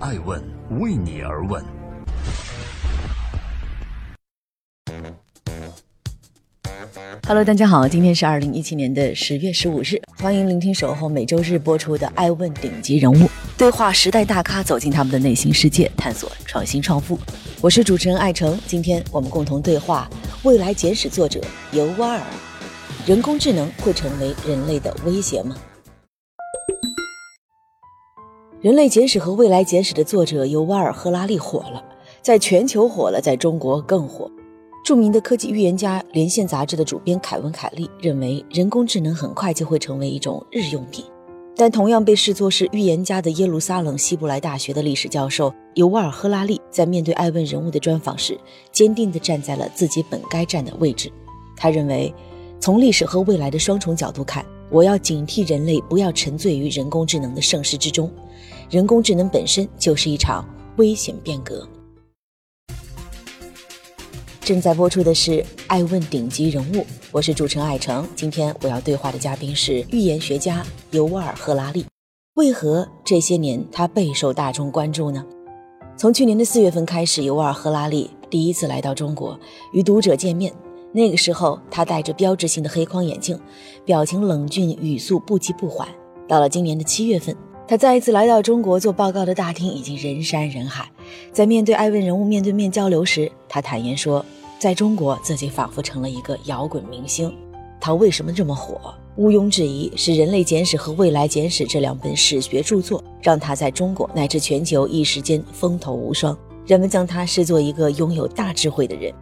爱问为你而问。Hello，大家好，今天是二零一七年的十月十五日，欢迎聆听守候每周日播出的《爱问顶级人物》，对话时代大咖，走进他们的内心世界，探索创新创富。我是主持人艾诚，今天我们共同对话《未来简史》作者尤瓦尔。人工智能会成为人类的威胁吗？《人类简史》和《未来简史》的作者尤瓦尔·赫拉利火了，在全球火了，在中国更火。著名的科技预言家《连线》杂志的主编凯文·凯利认为，人工智能很快就会成为一种日用品。但同样被视作是预言家的耶路撒冷希伯来大学的历史教授尤瓦尔·赫拉利，在面对艾问人物的专访时，坚定地站在了自己本该站的位置。他认为，从历史和未来的双重角度看，我要警惕人类不要沉醉于人工智能的盛世之中。人工智能本身就是一场危险变革。正在播出的是《爱问顶级人物》，我是主持人艾诚。今天我要对话的嘉宾是预言学家尤瓦尔·赫拉利。为何这些年他备受大众关注呢？从去年的四月份开始，尤瓦尔·赫拉利第一次来到中国与读者见面。那个时候，他戴着标志性的黑框眼镜，表情冷峻，语速不急不缓。到了今年的七月份，他再一次来到中国做报告的大厅已经人山人海。在面对艾问人物面对面交流时，他坦言说。在中国，自己仿佛成了一个摇滚明星。他为什么这么火？毋庸置疑，是《人类简史》和《未来简史》这两本史学著作，让他在中国乃至全球一时间风头无双。人们将他视作一个拥有大智慧的人。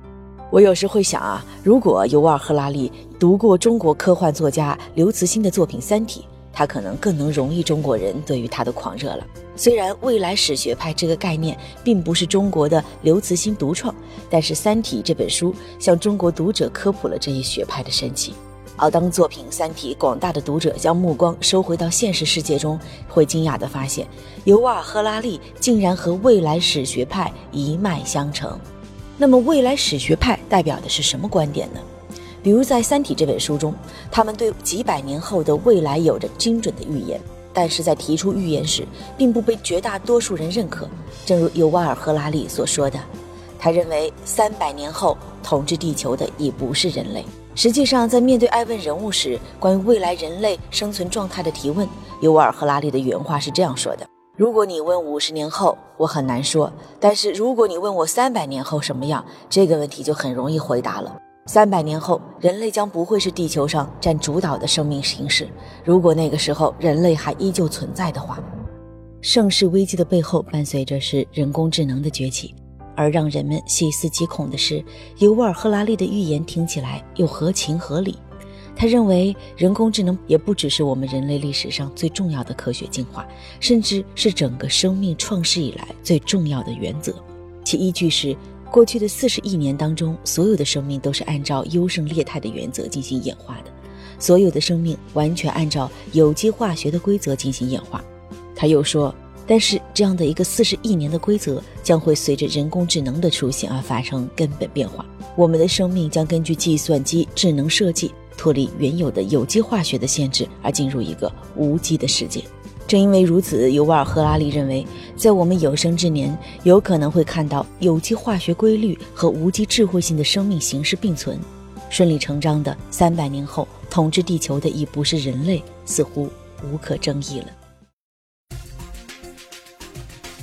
我有时会想啊，如果尤瓦尔·赫拉利读过中国科幻作家刘慈欣的作品《三体》。他可能更能容易中国人对于他的狂热了。虽然未来史学派这个概念并不是中国的刘慈欣独创，但是《三体》这本书向中国读者科普了这一学派的神奇。而当作品《三体》广大的读者将目光收回到现实世界中，会惊讶地发现，尤瓦尔·赫拉利竟然和未来史学派一脉相承。那么，未来史学派代表的是什么观点呢？比如在《三体》这本书中，他们对几百年后的未来有着精准的预言，但是在提出预言时，并不被绝大多数人认可。正如尤瓦尔·赫拉利所说的，他认为三百年后统治地球的已不是人类。实际上，在面对艾问人物时，关于未来人类生存状态的提问，尤瓦尔·赫拉利的原话是这样说的：“如果你问五十年后，我很难说；但是如果你问我三百年后什么样，这个问题就很容易回答了。”三百年后，人类将不会是地球上占主导的生命形式。如果那个时候人类还依旧存在的话，盛世危机的背后伴随着是人工智能的崛起。而让人们细思极恐的是，尤瓦尔·赫拉利的预言听起来又合情合理。他认为，人工智能也不只是我们人类历史上最重要的科学进化，甚至是整个生命创世以来最重要的原则。其依据是。过去的四十亿年当中，所有的生命都是按照优胜劣汰的原则进行演化的，所有的生命完全按照有机化学的规则进行演化。他又说，但是这样的一个四十亿年的规则将会随着人工智能的出现而发生根本变化，我们的生命将根据计算机智能设计，脱离原有的有机化学的限制，而进入一个无机的世界。正因为如此，尤瓦尔·赫拉利认为，在我们有生之年，有可能会看到有机化学规律和无机智慧性的生命形式并存，顺理成章的，三百年后统治地球的已不是人类，似乎无可争议了。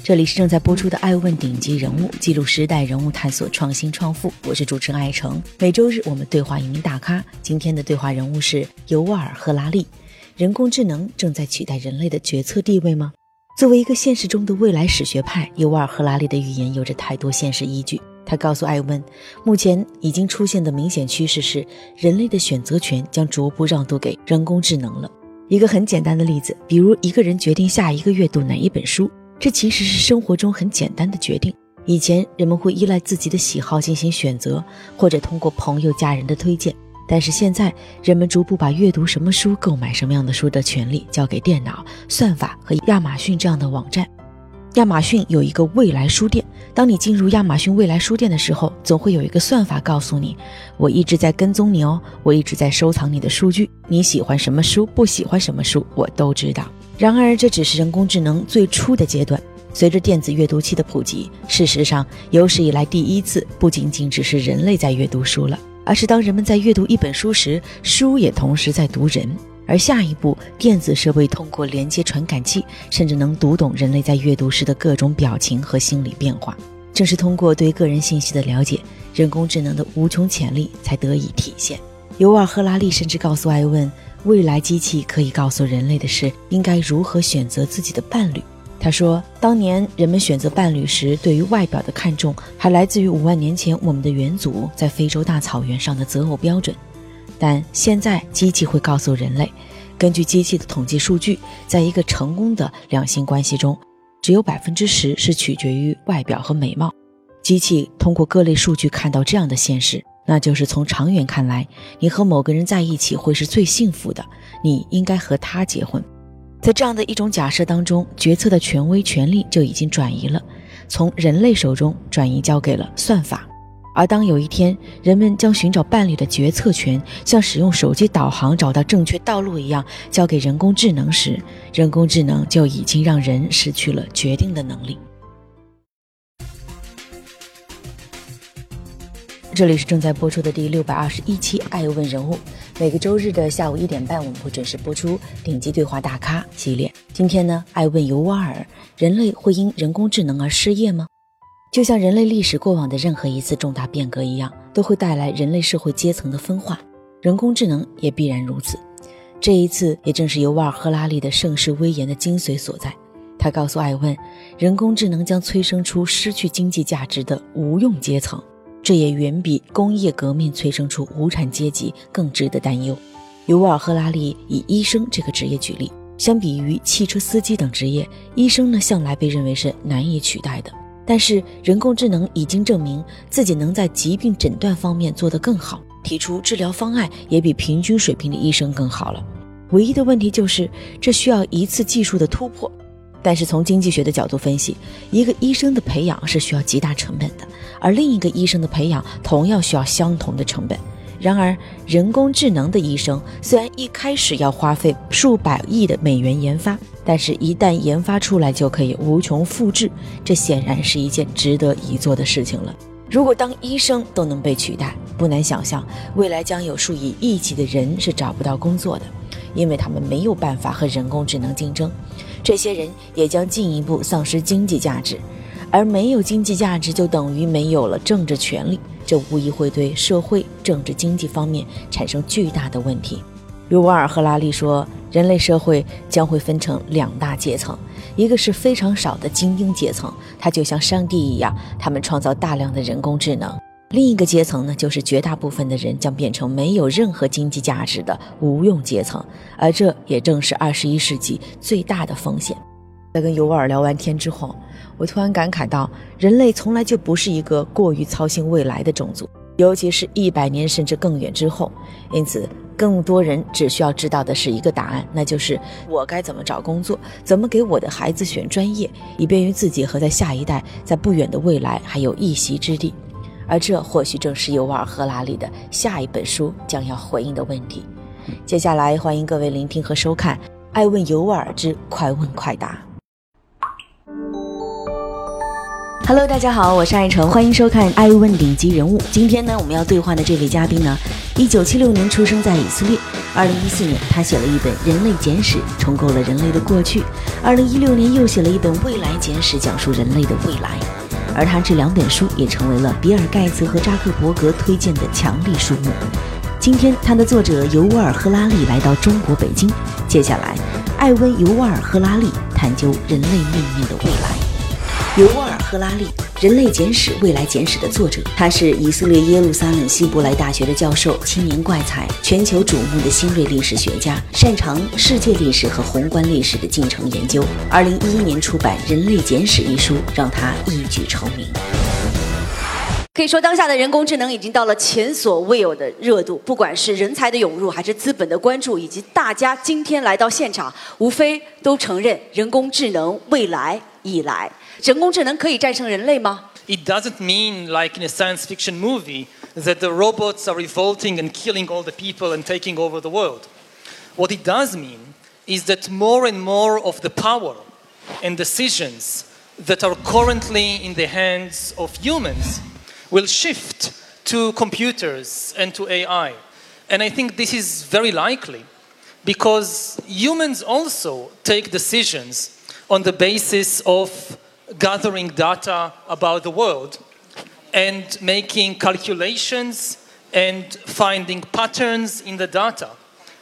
这里是正在播出的《爱问顶级人物》，记录时代人物，探索创新创富。我是主持人艾诚。每周日我们对话一名大咖，今天的对话人物是尤瓦尔·赫拉利。人工智能正在取代人类的决策地位吗？作为一个现实中的未来史学派，尤瓦尔·赫拉利的预言有着太多现实依据。他告诉艾温，目前已经出现的明显趋势是，人类的选择权将逐步让渡给人工智能了。一个很简单的例子，比如一个人决定下一个月读哪一本书，这其实是生活中很简单的决定。以前人们会依赖自己的喜好进行选择，或者通过朋友、家人的推荐。但是现在，人们逐步把阅读什么书、购买什么样的书的权利交给电脑、算法和亚马逊这样的网站。亚马逊有一个未来书店，当你进入亚马逊未来书店的时候，总会有一个算法告诉你：“我一直在跟踪你哦，我一直在收藏你的数据，你喜欢什么书，不喜欢什么书，我都知道。”然而，这只是人工智能最初的阶段。随着电子阅读器的普及，事实上有史以来第一次，不仅仅只是人类在阅读书了，而是当人们在阅读一本书时，书也同时在读人。而下一步，电子设备通过连接传感器，甚至能读懂人类在阅读时的各种表情和心理变化。正是通过对个人信息的了解，人工智能的无穷潜力才得以体现。尤尔·赫拉利甚至告诉艾问，未来机器可以告诉人类的是应该如何选择自己的伴侣。他说，当年人们选择伴侣时，对于外表的看重还来自于五万年前我们的元祖在非洲大草原上的择偶标准。但现在，机器会告诉人类，根据机器的统计数据，在一个成功的两性关系中，只有百分之十是取决于外表和美貌。机器通过各类数据看到这样的现实，那就是从长远看来，你和某个人在一起会是最幸福的，你应该和他结婚。在这样的一种假设当中，决策的权威权力就已经转移了，从人类手中转移交给了算法。而当有一天，人们将寻找伴侣的决策权像使用手机导航找到正确道路一样交给人工智能时，人工智能就已经让人失去了决定的能力。这里是正在播出的第六百二十一期《爱问人物》，每个周日的下午一点半，我们会准时播出顶级对话大咖系列。今天呢，爱问尤瓦尔：人类会因人工智能而失业吗？就像人类历史过往的任何一次重大变革一样，都会带来人类社会阶层的分化。人工智能也必然如此。这一次也正是尤瓦尔·赫拉利的盛世威严的精髓所在。他告诉艾问，人工智能将催生出失去经济价值的无用阶层，这也远比工业革命催生出无产阶级更值得担忧。尤瓦尔·赫拉利以医生这个职业举例，相比于汽车司机等职业，医生呢向来被认为是难以取代的。但是人工智能已经证明自己能在疾病诊断方面做得更好，提出治疗方案也比平均水平的医生更好了。唯一的问题就是这需要一次技术的突破。但是从经济学的角度分析，一个医生的培养是需要极大成本的，而另一个医生的培养同样需要相同的成本。然而，人工智能的医生虽然一开始要花费数百亿的美元研发，但是一旦研发出来就可以无穷复制，这显然是一件值得一做的事情了。如果当医生都能被取代，不难想象未来将有数以亿计的人是找不到工作的，因为他们没有办法和人工智能竞争。这些人也将进一步丧失经济价值，而没有经济价值就等于没有了政治权利。这无疑会对社会、政治、经济方面产生巨大的问题。尤瓦尔·赫拉利说，人类社会将会分成两大阶层，一个是非常少的精英阶层，它就像上帝一样，他们创造大量的人工智能；另一个阶层呢，就是绝大部分的人将变成没有任何经济价值的无用阶层，而这也正是二十一世纪最大的风险。在跟尤瓦尔聊完天之后。我突然感慨到，人类从来就不是一个过于操心未来的种族，尤其是一百年甚至更远之后。因此，更多人只需要知道的是一个答案，那就是我该怎么找工作，怎么给我的孩子选专业，以便于自己和在下一代在不远的未来还有一席之地。而这或许正是尤瓦尔·赫拉利的下一本书将要回应的问题。接下来，欢迎各位聆听和收看《爱问尤瓦尔之快问快答》。Hello，大家好，我是爱成，欢迎收看《爱问顶级人物》。今天呢，我们要对话的这位嘉宾呢，一九七六年出生在以色列，二零一四年他写了一本《人类简史》，重构了人类的过去；二零一六年又写了一本《未来简史》，讲述人类的未来。而他这两本书也成为了比尔盖茨和扎克伯格推荐的强力书目。今天，他的作者尤瓦尔·赫拉利来到中国北京，接下来，艾温·尤瓦尔·赫拉利探究人类命运的未来。尤瓦尔·赫拉利，《人类简史》《未来简史》的作者，他是以色列耶路撒冷希伯来大学的教授，青年怪才，全球瞩目的新锐历史学家，擅长世界历史和宏观历史的进程研究。二零一一年出版《人类简史》一书，让他一举成名。可以说，当下的人工智能已经到了前所未有的热度，不管是人才的涌入，还是资本的关注，以及大家今天来到现场，无非都承认人工智能未来已来。人工智能可以战胜人类吗？It doesn't mean like in a science fiction movie that the robots are revolting and killing all the people and taking over the world. What it does mean is that more and more of the power and decisions that are currently in the hands of humans will shift to computers and to AI. And I think this is very likely because humans also take decisions on the basis of gathering data about the world and making calculations and finding patterns in the data.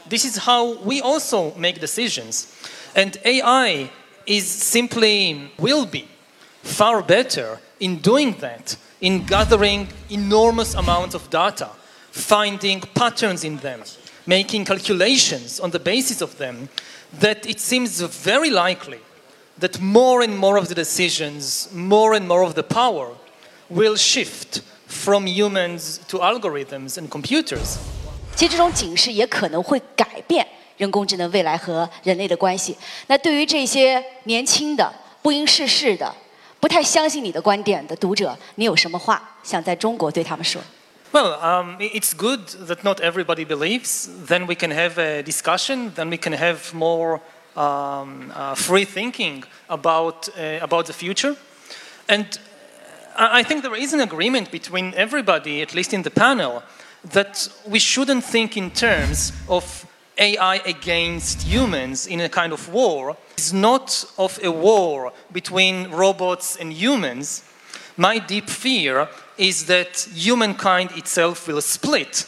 This is how we also make decisions. And AI is simply, will be, far better in doing that, in gathering enormous amounts of data, finding patterns in them, making calculations on the basis of them, that it seems very likely that more and more of the decisions, more and more of the power will shift from humans to algorithms and computers. 其实这种警示也可能会改变人工智能未来和人类的关系。那对于这些年轻的、不谙世事的、不太相信你的观点的读者，你有什么话想在中国对他们说？Well, um, it's good that not everybody believes. Then we can have a discussion. Then we can have more um, uh, free thinking about uh, about the future. And I think there is an agreement between everybody, at least in the panel, that we shouldn't think in terms of AI against humans in a kind of war. It's not of a war between robots and humans. My deep fear is that humankind itself will split.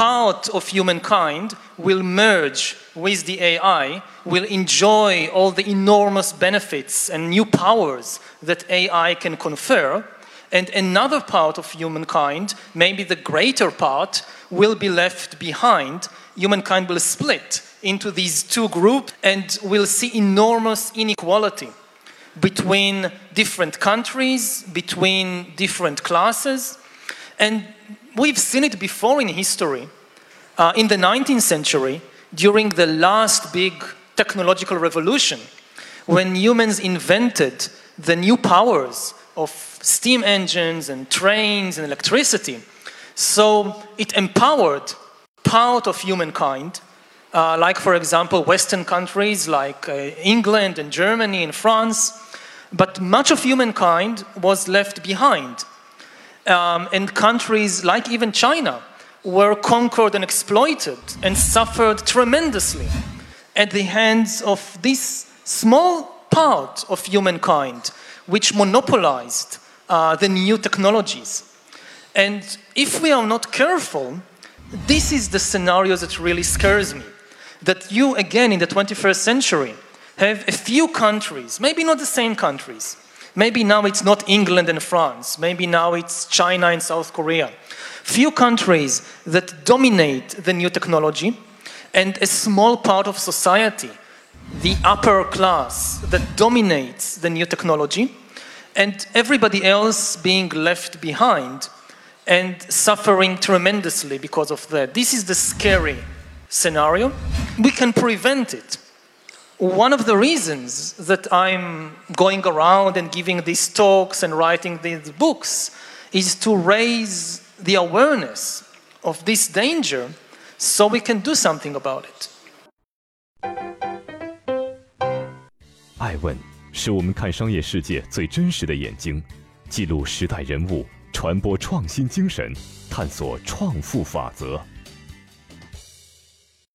Part of humankind will merge with the AI, will enjoy all the enormous benefits and new powers that AI can confer and another part of humankind, maybe the greater part, will be left behind. Humankind will split into these two groups and we'll see enormous inequality between different countries, between different classes. And we've seen it before in history. Uh, in the 19th century, during the last big technological revolution, when humans invented the new powers of steam engines and trains and electricity. So it empowered part of humankind, uh, like, for example, Western countries like uh, England and Germany and France. But much of humankind was left behind. Um, and countries like even China were conquered and exploited and suffered tremendously at the hands of this small part of humankind which monopolized uh, the new technologies. And if we are not careful, this is the scenario that really scares me. That you, again, in the 21st century, have a few countries, maybe not the same countries. Maybe now it's not England and France. Maybe now it's China and South Korea. Few countries that dominate the new technology, and a small part of society, the upper class, that dominates the new technology and everybody else being left behind and suffering tremendously because of that. This is the scary scenario. We can prevent it One of the reasons that I'm going around and giving these talks and writing these books is to raise the awareness of this danger so we can do something about it. 爱问是我们看商业世界最真实的眼睛，记录时代人物，传播创新精神，探索创富法则。